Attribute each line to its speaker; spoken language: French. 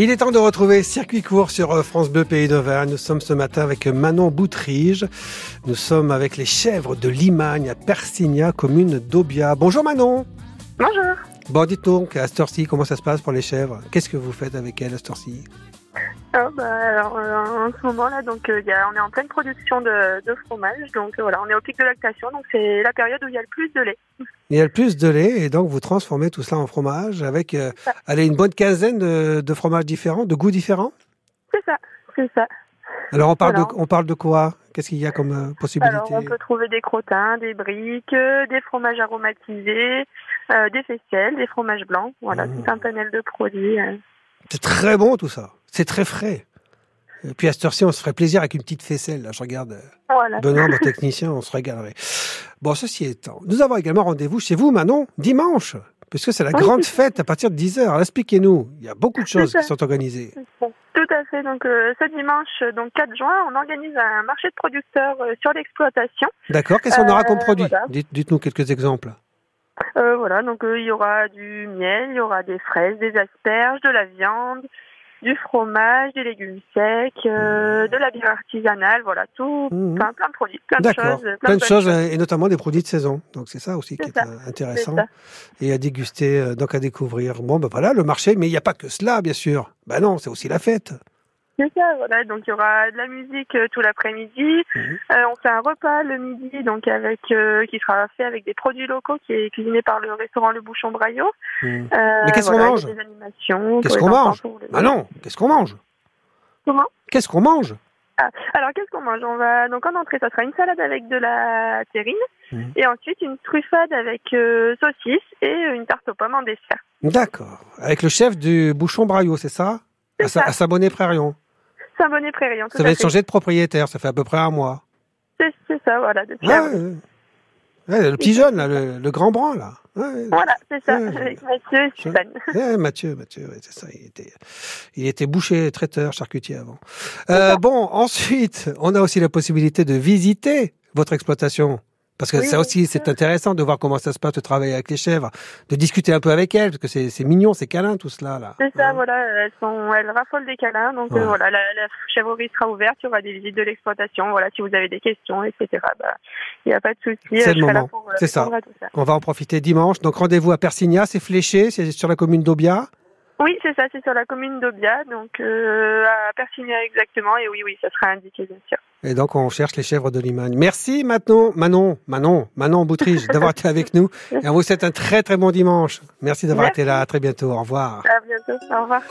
Speaker 1: Il est temps de retrouver Circuit court sur euh, France Bleu Pays d'Auvergne. Nous sommes ce matin avec Manon Boutrige. Nous sommes avec les chèvres de Limagne à Persigna, commune d'Aubia. Bonjour Manon.
Speaker 2: Bonjour.
Speaker 1: Bon, dites donc, à Storcy, comment ça se passe pour les chèvres? Qu'est-ce que vous faites avec elles à Storcy
Speaker 2: Oh, bah, alors, euh, en ce moment là, donc euh, y a- on est en pleine production de, de fromage, donc euh, voilà, on est au pic de lactation, donc c'est la période où il y a le plus de lait.
Speaker 1: Il y a le plus de lait et donc vous transformez tout cela en fromage avec euh, allez, une bonne quinzaine de, de fromages différents, de goûts différents?
Speaker 2: C'est ça, c'est ça.
Speaker 1: Alors on parle,
Speaker 2: Voilà.
Speaker 1: de, on parle de quoi? Qu'est-ce qu'il y a comme euh, possibilité?
Speaker 2: Alors on peut trouver des crottins, des briques, euh, des fromages aromatisés, euh, des faisselles, des fromages blancs, voilà,
Speaker 1: Mmh.
Speaker 2: tout un panel de produits.
Speaker 1: C'est très bon tout ça. C'est très frais. Et puis à cette heure-ci, on se ferait plaisir avec une petite faisselle. Là, je regarde euh,
Speaker 2: Voilà.
Speaker 1: Benoît, mon technicien, on se régalerait. Bon, ceci étant, nous avons également rendez-vous chez vous, Manon, dimanche, puisque c'est la
Speaker 2: Oui,
Speaker 1: grande fête à partir de 10h. Alors expliquez-nous, il y a beaucoup de choses qui sont organisées.
Speaker 2: Tout à fait. Donc euh, ce dimanche, donc 4 juin, on organise un marché de producteurs euh, sur l'exploitation.
Speaker 1: D'accord Qu'est-ce qu'on aura comme produit?
Speaker 2: voilà.
Speaker 1: Dites-nous quelques exemples.
Speaker 2: Voilà, donc il y aura du miel, il y aura des fraises, des asperges, de la viande, du fromage, des légumes secs, euh, de la bière artisanale, voilà, tout,
Speaker 1: Mhm.
Speaker 2: plein, plein de produits, plein de choses.
Speaker 1: Plein de choses, et notamment des produits de saison. Donc c'est ça aussi qui est euh, intéressant. Et à déguster, euh, donc à découvrir. Bon, ben voilà, le marché, mais il n'y a pas que cela, bien sûr. Ben non, c'est aussi la fête.
Speaker 2: C'est ça, voilà, donc il y aura de la musique euh, tout l'après-midi.
Speaker 1: Mhm.
Speaker 2: Euh, on fait un repas le midi, donc avec euh, qui sera fait avec des produits locaux, qui est cuisiné par le restaurant Le Bouchon Braillot. Euh,
Speaker 1: Mais qu'est-ce qu'on
Speaker 2: voilà,
Speaker 1: mange
Speaker 2: Des animations.
Speaker 1: Qu'est-ce qu'on mange
Speaker 2: les-
Speaker 1: Ah non, qu'est-ce qu'on mange
Speaker 2: Comment
Speaker 1: Qu'est-ce qu'on mange
Speaker 2: Ah, alors qu'est-ce qu'on mange? On va donc en entrée, ça sera une salade avec de la terrine
Speaker 1: Mhm.
Speaker 2: et ensuite une truffade avec saucisse et une tarte aux pommes en dessert.
Speaker 1: D'accord. Avec le chef du bouchon Braillot, c'est ça? À, à Sabonnet-Prérion.
Speaker 2: Saint-Bonnet Prairie, tout
Speaker 1: Ça va changé de propriétaire, ça fait à peu près un mois.
Speaker 2: C'est ça, voilà. Depuis
Speaker 1: Ouais,
Speaker 2: avril.
Speaker 1: ouais. Ouais, le petit jeune, là, le, le grand brun, là. Ouais,
Speaker 2: Voilà, c'est ça. Avec Mathieu et Stéphane.
Speaker 1: Mathieu, Mathieu, c'est ça. Il était, il était boucher, traiteur, charcutier avant. Euh, bon, ensuite, on a aussi la possibilité de visiter votre exploitation. Parce que
Speaker 2: Oui,
Speaker 1: ça aussi, c'est intéressant de voir comment ça se passe de travailler avec les chèvres, de discuter un peu avec elles, parce que c'est c'est mignon, c'est câlin tout cela là.
Speaker 2: C'est ça, voilà. Elles, sont, elles raffolent des câlins. Donc
Speaker 1: Ouais.
Speaker 2: euh, voilà, la, la chèvrerie sera ouverte. Il y aura des visites de l'exploitation. Voilà, si vous avez des questions, etc. Bah, il n'y a pas de souci.
Speaker 1: C'est
Speaker 2: euh,
Speaker 1: le moment.
Speaker 2: pour, euh,
Speaker 1: C'est ça.
Speaker 2: ça.
Speaker 1: On va en profiter dimanche. Donc rendez-vous à Persigna, c'est fléché, c'est sur la commune d'Aubia.
Speaker 2: Oui, c'est ça, c'est sur la commune d'Aubia, donc euh, à Persignan exactement, et oui, oui, ça sera indiqué, bien sûr.
Speaker 1: Et donc on cherche les chèvres de Limagne. Merci maintenant, Manon, Manon, Manon Boutrige d'avoir été avec nous. Et on vous souhaite un très très bon dimanche. Merci d'avoir été là. À très bientôt. Au revoir.
Speaker 2: À bientôt, au revoir.